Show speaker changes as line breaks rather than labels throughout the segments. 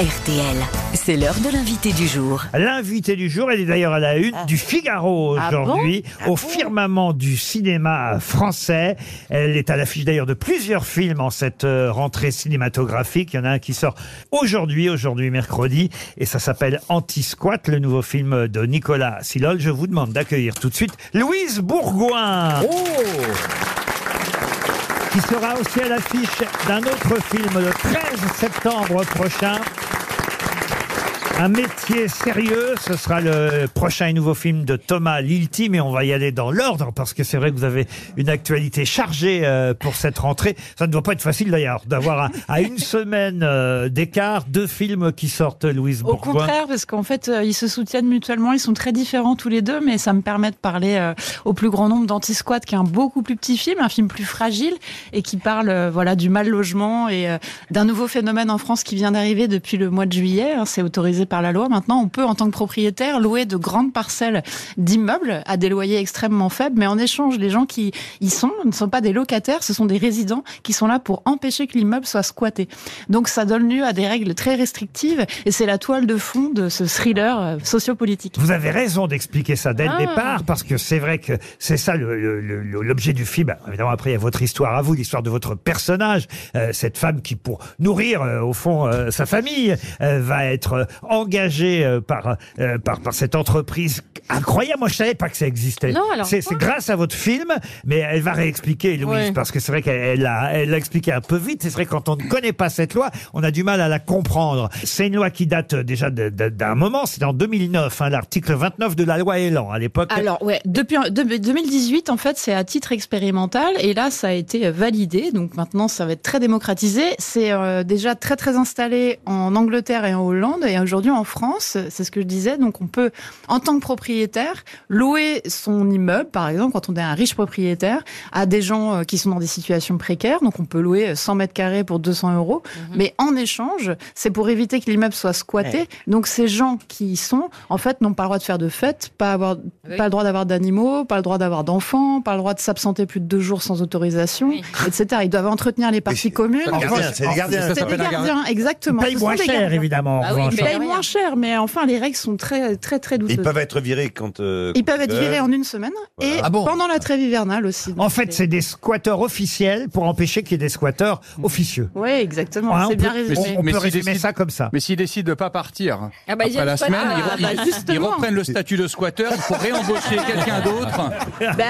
RTL, c'est l'heure de l'invité du jour.
L'invité du jour, elle est d'ailleurs à la une du Figaro
Ah
aujourd'hui, au firmament du cinéma français. Elle est à l'affiche d'ailleurs de plusieurs films en cette euh, rentrée cinématographique. Il y en a un qui sort aujourd'hui, aujourd'hui mercredi, et ça s'appelle Anti-Squat, le nouveau film de Nicolas Silol. Je vous demande d'accueillir tout de suite Louise Bourgoin. Qui sera aussi à l'affiche d'un autre film le 13 septembre prochain. Un métier sérieux, ce sera le prochain et nouveau film de Thomas Lilti, mais on va y aller dans l'ordre parce que c'est vrai que vous avez une actualité chargée euh, pour cette rentrée. Ça ne doit pas être facile d'ailleurs d'avoir à, à une semaine euh, d'écart deux films qui sortent, Louise
Au
Bourgoin.
contraire, parce qu'en fait, euh, ils se soutiennent mutuellement, ils sont très différents tous les deux, mais ça me permet de parler au plus grand nombre d'Anti-Squad, qui est un beaucoup plus petit film, un film plus fragile, et qui parle voilà du mal logement et d'un nouveau phénomène en France qui vient d'arriver depuis le mois de juillet. hein, C'est autorisé par la loi. Maintenant, on peut, en tant que propriétaire, louer de grandes parcelles d'immeubles à des loyers extrêmement faibles, mais en échange, les gens qui y sont ne sont pas des locataires, ce sont des résidents qui sont là pour empêcher que l'immeuble soit squatté. Donc ça donne lieu à des règles très restrictives et c'est la toile de fond de ce thriller euh, sociopolitique.
Vous avez raison d'expliquer ça dès
Ah.
le départ, parce que c'est vrai que c'est ça l'objet du film. Alors, évidemment, après, il y a votre histoire à vous, l'histoire de votre personnage, euh, cette femme qui, pour nourrir, euh, au fond, euh, sa famille, va être engagée euh, par, euh, par, par cette entreprise incroyable. Moi, je savais pas que ça existait.
Non, alors
c'est c'est grâce à votre film, mais elle va réexpliquer, Louise,
Ouais.
parce que c'est vrai qu'elle l'a elle l'a expliqué un peu vite. C'est vrai que quand on ne connaît pas cette loi, on a du mal à la comprendre. C'est une loi qui date euh, déjà de- de- d'un moment. C'est en 2009, hein, l'article 29 de la loi Elan à l'époque.
Alors ouais, depuis de- 2018 en fait, c'est à titre expérimental et là ça a été validé. Donc maintenant ça va être très démocratisé. C'est euh, déjà très très installé en Angleterre et en Hollande et aujourd'hui en France, c'est ce que je disais. Donc on peut en tant que propriétaire louer son immeuble par exemple quand on est un riche propriétaire à des gens euh, qui sont dans des situations précaires. Donc on peut louer 100 mètres carrés pour 200 euros. Mais en échange, c'est pour éviter que l'immeuble soit squatté. Donc ces gens qui y sont, en fait, n'ont pas le droit de faire de fêtes, pas avoir,
Oui.
pas le droit d'avoir d'animaux, pas le droit d'avoir d'enfants, pas le droit de s'absenter plus de deux jours sans autorisation,
Oui.
etc. Ils doivent entretenir les parties communes.
C'est des gardiens.
C'est des gardiens, exactement.
Ils payent moins cher, évidemment. en
Ah.
Ils payent moins cher, mais enfin, les règles sont très, très, très douces.
Ils peuvent être virés quand. euh,
Ils peuvent être virés en une semaine et
Ah bon
pendant la trêve hivernale aussi.
En fait, c'est des squatteurs officiels pour empêcher qu'il y ait des squatteurs officieux.
Oui, exactement.
Hein, on
c'est bien
peut-
résumé.
on, on
Mais
peut résumer
décide-
ça comme ça.
Mais s'ils décident de pas partir
Ah bah, il y a
après la
fois-
semaine,
Ah,
ils, re-
bah,
ils-
justement.
reprennent le statut de squatteur pour réembaucher quelqu'un d'autre.
Bah,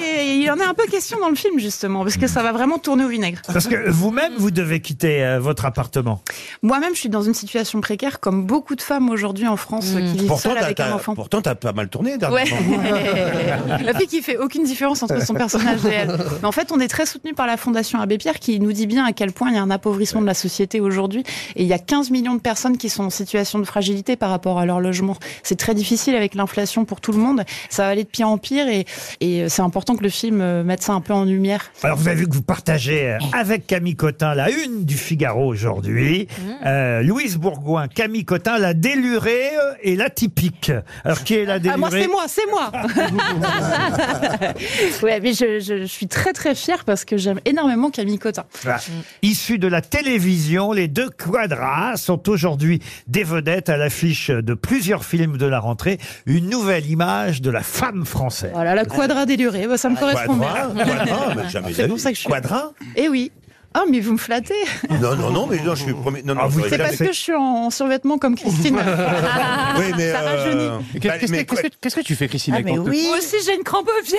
et- et il y en a un peu question dans le film justement, parce que ça va vraiment tourner au vinaigre.
Parce que vous-même, vous devez quitter euh, votre appartement.
Moi-même, je suis dans une situation précaire, comme beaucoup de femmes aujourd'hui en France euh, qui vivent
Pourtant,
seules
t'as-
avec un
t'as
enfant.
pourtant, t'as pas mal tourné
Ouais.
dernièrement.
La fille qui fait aucune différence entre son personnage et elle. Mais en fait, on est très soutenu par la Fondation Abbé Pierre qui nous dit bien à quel point il y a un appauvrissement de la société aujourd'hui. Et il y a 15 millions de personnes qui sont en situation de fragilité par rapport à leur logement. C'est très difficile avec l'inflation pour tout le monde. Ça va aller de pire en pire et, et c'est important que le film euh, mette ça un peu en lumière.
Alors, vous avez vu que vous partagez euh, avec Camille Cotin la une du Figaro aujourd'hui. Euh, Louise Bourgoin, Camille Cotin, la délurée et la typique. Alors, qui est la délurée
Ah, moi, c'est moi, c'est moi. ouais, mais je, je- je suis très très fière parce que j'aime énormément Camille Cotin.
Voilà. Issus de la télévision, les deux quadras sont aujourd'hui des vedettes à l'affiche de plusieurs films de la rentrée. Une nouvelle image de la femme française.
Voilà, la quadra délurée, bah, ça me correspond
Quadra,
bien.
quadra, mais jamais
C'est pour ça que je suis-
Quadra?
Eh oui. Ah, mais vous me flattez.
Non, non, non, mais non, je suis premier. Non, non,
Ah, vous
j'aurais
C'est parce que je suis en survêtement comme Christine.
Oui, mais.
Ça rajeunit.
euh,
Qu'est-ce
bah,
qu'est-ce
mais
que- qu'est-ce que qu'est-ce que tu fais, Christine,
Ah,
avec
mais
ton-
oui.
Moi aussi, j'ai une crampe au pied.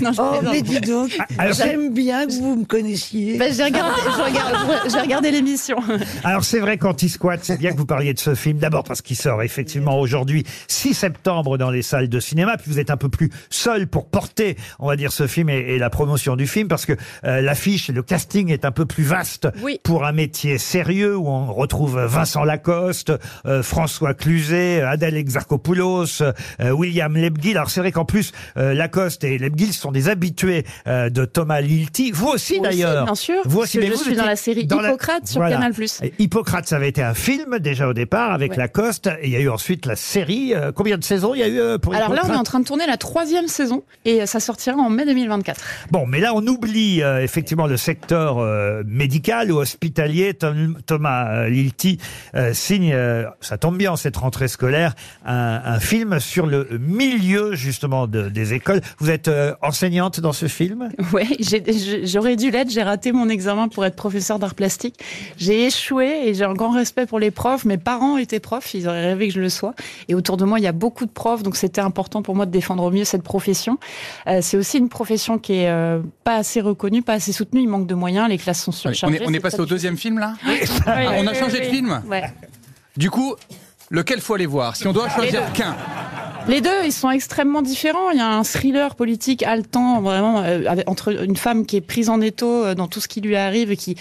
non, je
Oh,
plaisante.
mais dis donc,
alors, c'est-
j'aime bien que vous me connaissiez.
Bah, j'ai regardé, je regarde- j'ai regardé l'émission.
Alors c'est vrai qu'Anti-Squat, c'est bien que vous parliez de ce film, d'abord parce qu'il sort effectivement aujourd'hui, 6 septembre dans les salles de cinéma, puis vous êtes un peu plus seul pour porter, on va dire, ce film et, et la promotion du film, parce que euh, l'affiche le casting est un peu plus vaste
Oui.
pour un métier sérieux, où on retrouve Vincent Lacoste, euh, François Cluzet, Adèle Exarchopoulos, euh, William Lebguil. Alors c'est vrai qu'en plus, euh, Lacoste et Lebguil sont des habitués de Thomas Lilti, vous aussi
aussi,
d'ailleurs.
bien sûr,
Vous aussi, mais
je
vous
suis dans la série
dans
Hippocrate sur Canal+.
et Hippocrate, ça avait été un film déjà au départ avec
Ouais.
Lacoste. Et il y a eu ensuite la série. Combien de saisons il y a eu pour
Alors là, on est en train de tourner la troisième saison et ça sortira en mai 2024.
Bon, mais là, on oublie effectivement le secteur euh, médical ou hospitalier. Thomas euh, Lilti euh, signe, euh, ça tombe bien en cette rentrée scolaire, un, film sur le milieu justement de- des écoles. Vous êtes enseignante dans ce film?
J'ai- j'aurais dû l'être. J'ai raté mon examen pour être professeur d'art plastique. J'ai échoué et j'ai un grand respect pour les profs. Mes parents étaient profs, ils auraient rêvé que je le sois. Et autour de moi, il y a beaucoup de profs, donc c'était important pour moi de défendre au mieux cette profession. C'est aussi une profession qui est pas assez reconnue, pas assez soutenue. Manque de moyens, les classes sont
On
surchargées.
est, on est passé
pas
au deuxième film là
Oui,
On a changé de film
Ouais.
Du coup, lequel faut aller voir? Si on doit choisir qu'un.
Les deux, ils sont extrêmement différents. Il y a un thriller politique haletant, vraiment, euh, entre une femme qui est prise en étau euh, dans tout ce qui lui arrive et qui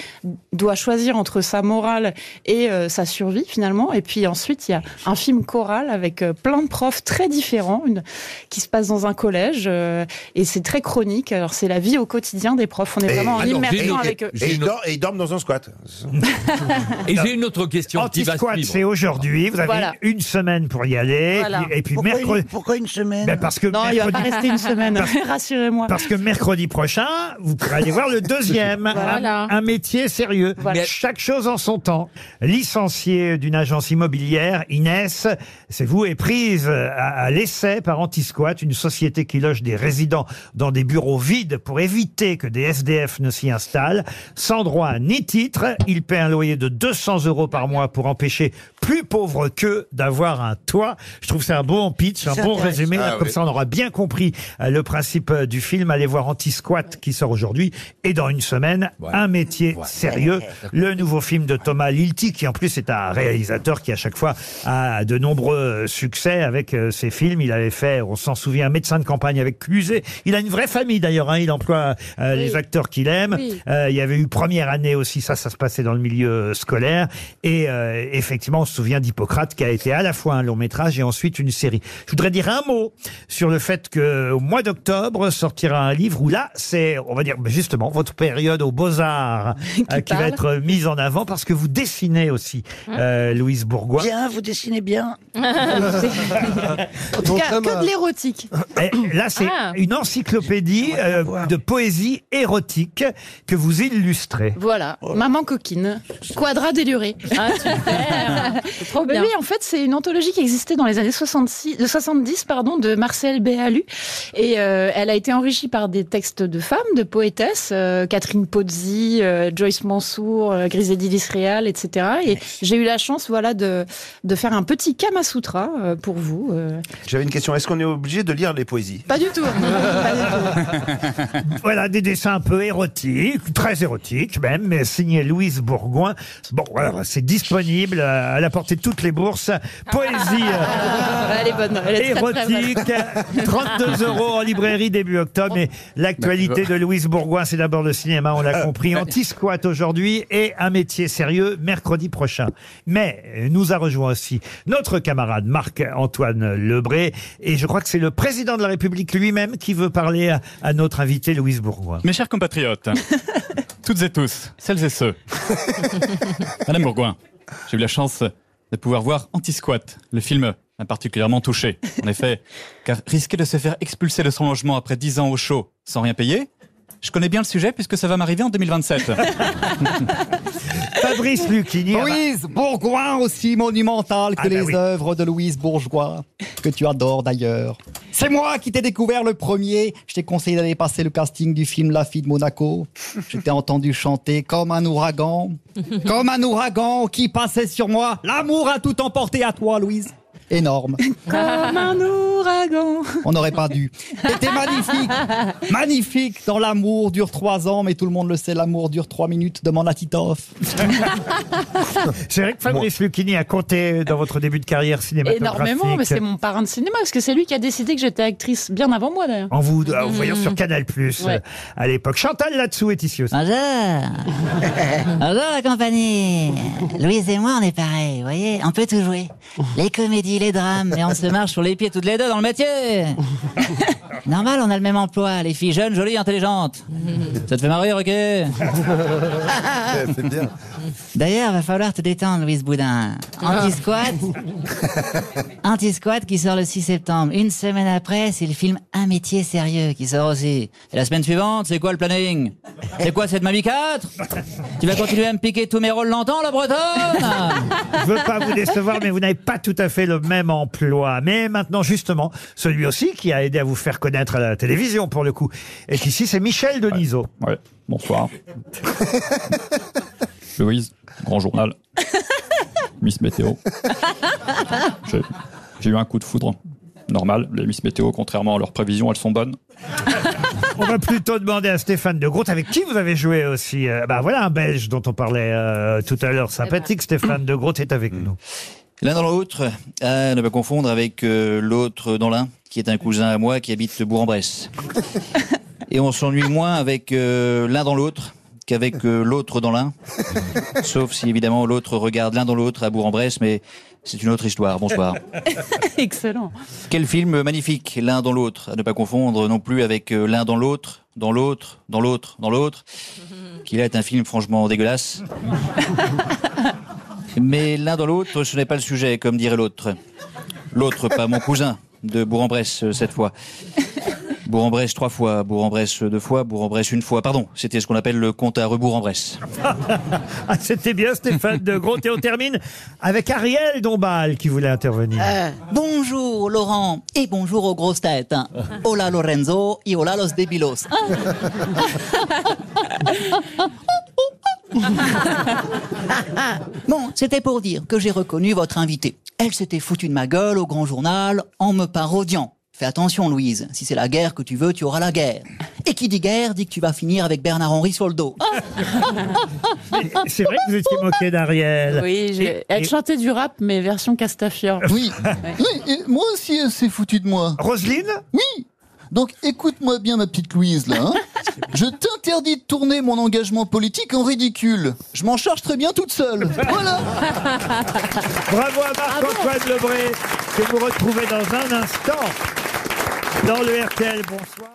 doit choisir entre sa morale et euh, sa survie, finalement. Et puis ensuite, il y a un film choral avec euh, plein de profs très différents, une, qui se passe dans un collège, euh, et c'est très chronique. Alors, c'est la vie au quotidien des profs. On est
Et-
vraiment en immersion avec eux.
Et ils dor- et ils dorment dans un squat.
Et j'ai une autre question
Anti-squat, c'est aujourd'hui. Vous avez
Voilà.
une semaine pour y aller.
Voilà.
Et puis
Pourquoi,
mercredi.
Une, pourquoi une semaine
Ben, parce que
Non, il va pas
mercredi,
rester une semaine, rassurez-moi.
Parce que mercredi prochain, vous pourrez aller voir le deuxième.
Voilà.
Un, un métier sérieux.
Voilà.
Mais chaque chose en son temps. Licenciée d'une agence immobilière, Inès, c'est vous, est prise à, à l'essai par Antisquat, une société qui loge des résidents dans des bureaux vides pour éviter que des SDF ne s'y installent. Sans droit ni titre, il paie un loyer de 200 euros par mois pour empêcher plus pauvres qu'eux d'avoir un toit. Je trouve que c'est un bon pitch, un
C'est
bon résumé.
Ah
Comme
oui.
ça, on aura bien compris euh, le principe euh, du film. Allez voir Anti-Squat qui sort aujourd'hui. Et dans une semaine, un métier sérieux. Le nouveau film de Thomas Lilti, qui en plus est un réalisateur qui à chaque fois a de nombreux euh, succès avec ses films. Il avait fait, on s'en souvient, Médecin de campagne avec Cluzet. Il a une vraie famille d'ailleurs. hein. Il emploie euh, les acteurs qu'il aime.
Oui.
Euh, il y avait eu première année aussi, ça, ça se passait dans le milieu scolaire. Et euh, effectivement, on se souvient d'Hippocrate qui a été à la fois un long métrage et ensuite une série. Je voudrais dire un mot sur le fait que au mois d'octobre sortira un livre où là, c'est, on va dire justement, votre période aux Beaux-Arts euh, qui, va être mise en avant parce que vous dessinez aussi, euh, Louise Bourgois.
Bien, vous dessinez bien.
En tout cas, que de l'érotique.
Et là, c'est
Ah.
une encyclopédie euh, de poésie érotique que vous illustrez.
Voilà, maman coquine, quadra déluré.
Ah, super. C'est trop
Mais
bien.
oui, en fait, c'est une anthologie qui existait dans les années 66, de 70 pardon, de Marcel Béalu. Et euh, elle a été enrichie par des textes de femmes, de poétesses, euh, Catherine Pozzi, euh, Joyce Mansour, euh, Griselda Réal, etc. Et j'ai eu la chance voilà, de, de faire un petit Kama Sutra euh, pour vous. euh.
J'avais une question. Est-ce qu'on est obligé de lire les poésies?
Pas du tout. Pas du tout.
Voilà, des dessins un peu érotiques, très érotiques même, mais signé Louise Bourgoin. Bon, c'est disponible à la portée de toutes les bourses. Poésie
Ah, elle est bonne.
Érotique, 32 euros en librairie début octobre. Mais l'actualité de Louise Bourgoin, c'est d'abord le cinéma, on l'a compris. Anti-squat aujourd'hui et un métier sérieux mercredi prochain. Mais euh, nous a rejoint aussi notre camarade Marc-Antoine Lebré. Et je crois que c'est le président de la République lui-même qui veut parler à, à notre invité Louise Bourgoin.
Mes chers compatriotes, toutes et tous, celles et ceux, Madame Bourgoin, j'ai eu la chance de pouvoir voir Anti-Squat. Le film m'a particulièrement touché. En effet, car risquer de se faire expulser de son logement après 10 ans au chaud sans rien payer, je connais bien le sujet puisque ça va m'arriver en 2027.
Fabrice Lucchini.
Louise Bourgoin, aussi monumentale que
Ah bah
les
oui.
œuvres de Louise Bourgeois, que tu adores d'ailleurs. C'est moi qui t'ai découvert le premier. Je t'ai conseillé d'aller passer le casting du film La fille de Monaco. Je t'ai entendu chanter comme un ouragan, comme un ouragan qui passait sur moi. L'amour a tout emporté à toi, Louise. Énorme.
Comme un ouragan.
On n'aurait pas dû. T'étais magnifique. Magnifique. Dans l'amour dure trois ans, mais tout le monde le sait, l'amour dure trois minutes. Demande à Titoff.
C'est vrai que Fabrice Lucchini a compté dans votre début de carrière cinématographique.
Énormément, mais c'est mon parrain de cinéma, parce que c'est lui qui a décidé que j'étais actrice bien avant moi d'ailleurs.
En vous, en vous voyant sur Canal Plus
Ouais.
euh, à l'époque. Chantal là-dessous est ici aussi.
Bonjour Bonjour la compagnie Louise et moi, on est pareil, vous voyez On peut tout jouer. Les comédies, les drames, et on se marche sur les pieds toutes les deux dans le métier. Normal, on a le même emploi, les filles jeunes, jolies, intelligentes. Ça te fait marrer, ok
C'est bien.
D'ailleurs, va falloir te détendre, Louise Boudin. Anti-squat. Anti-squat qui sort le 6 septembre. Une semaine après, c'est le film Un métier sérieux qui sort aussi. Et la semaine suivante, c'est quoi le planning? C'est quoi cette Mamie 4 Tu vas continuer à me piquer tous mes rôles longtemps, la bretonne?
Je veux pas vous décevoir, mais vous n'avez pas tout à fait le même emploi. Mais maintenant, justement, celui aussi qui a aidé à vous faire connaître à la télévision, pour le coup, est ici, c'est Michel Denisot.
Ouais, bonsoir. Louise, grand journal. Miss Météo. J'ai- J'ai eu un coup de foudre. Normal, les Miss Météo, contrairement à leurs prévisions, elles sont bonnes.
On va plutôt demander à Stéphane de Groot, avec qui vous avez joué aussi. Euh, bah voilà un Belge dont on parlait euh, tout à l'heure. Sympathique, Stéphane de Groot est avec nous.
L'un dans l'autre, à ne pas confondre avec euh, l'autre dans l'un, qui est un cousin à moi qui habite Bourg-en-Bresse. Et on s'ennuie moins avec euh, l'un dans l'autre qu'avec euh, l'autre dans l'un. Sauf si évidemment l'autre regarde l'un dans l'autre à Bourg-en-Bresse, mais c'est une autre histoire. Bonsoir.
Excellent.
Quel film magnifique, l'un dans l'autre, à ne pas confondre non plus avec l'un dans l'autre, dans l'autre, dans l'autre, dans l'autre, qui là est un film franchement dégueulasse. Mais l'un dans l'autre, ce n'est pas le sujet, comme dirait l'autre. L'autre, pas mon cousin, de Bourg-en-Bresse euh, cette fois. Bourg-en-Bresse trois fois, Bourg-en-Bresse deux fois, Bourg-en-Bresse une fois. Pardon, c'était ce qu'on appelle le compte à rebours-en-Bresse.
Ah, c'était bien Stéphane de Groot. Et on termine avec Ariel Dombal qui voulait intervenir.
Bonjour Laurent et bonjour aux grosses têtes. Hola Lorenzo et hola los débilos. Bon, c'était pour dire que j'ai reconnu votre invitée. Elle s'était foutue de ma gueule au grand journal en me parodiant. Fais attention Louise, si c'est la guerre que tu veux, tu auras la guerre. Et qui dit guerre dit que tu vas finir avec Bernard Henry sur le dos.
C'est vrai que vous étiez moqué d'Ariel.
Oui,
Et-
elle
et-
chantait du rap, mais version Castafiore.
Oui. oui et moi aussi, elle s'est foutue de moi.
Roselyne?
Oui. Donc écoute-moi bien, ma petite Louise, là. hein. Je t'interdis de tourner mon engagement politique en ridicule. Je m'en charge très bien toute seule. Voilà.
Bravo à Marc-Antoine Lebré que vous retrouvez dans un instant dans le RTL. Bonsoir.